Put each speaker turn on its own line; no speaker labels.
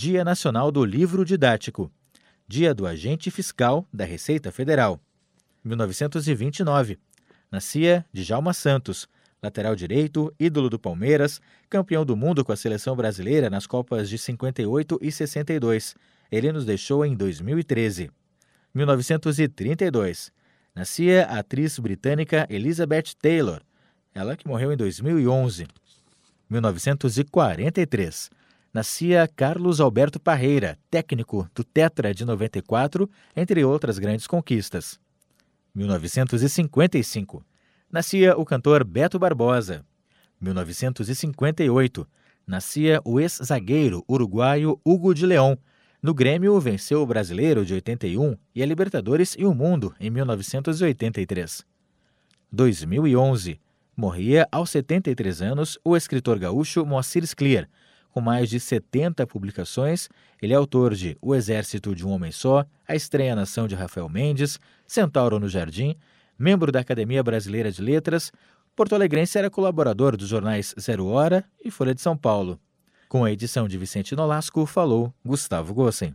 Dia Nacional do Livro Didático. Dia do Agente Fiscal da Receita Federal. 1929. Nascia Djalma Santos, lateral direito, ídolo do Palmeiras, campeão do mundo com a seleção brasileira nas Copas de 58 e 62. Ele nos deixou em 2013. 1932. Nascia a atriz britânica Elizabeth Taylor, ela que morreu em 2011. 1943. Nascia Carlos Alberto Parreira, técnico do Tetra de 94, entre outras grandes conquistas. 1955. Nascia o cantor Beto Barbosa. 1958. Nascia o ex-zagueiro uruguaio Hugo de Leão. No Grêmio, venceu o Brasileiro de 81 e a Libertadores e o Mundo em 1983. 2011. Morria aos 73 anos o escritor gaúcho Moacir Scliar. Com mais de 70 publicações, ele é autor de O Exército de um Homem Só, A Estranha Nação de Rafael Mendes, Centauro no Jardim, membro da Academia Brasileira de Letras, Porto Alegrense era colaborador dos jornais Zero Hora e Folha de São Paulo. Com a edição de Vicente Nolasco, falou Gustavo Gossen.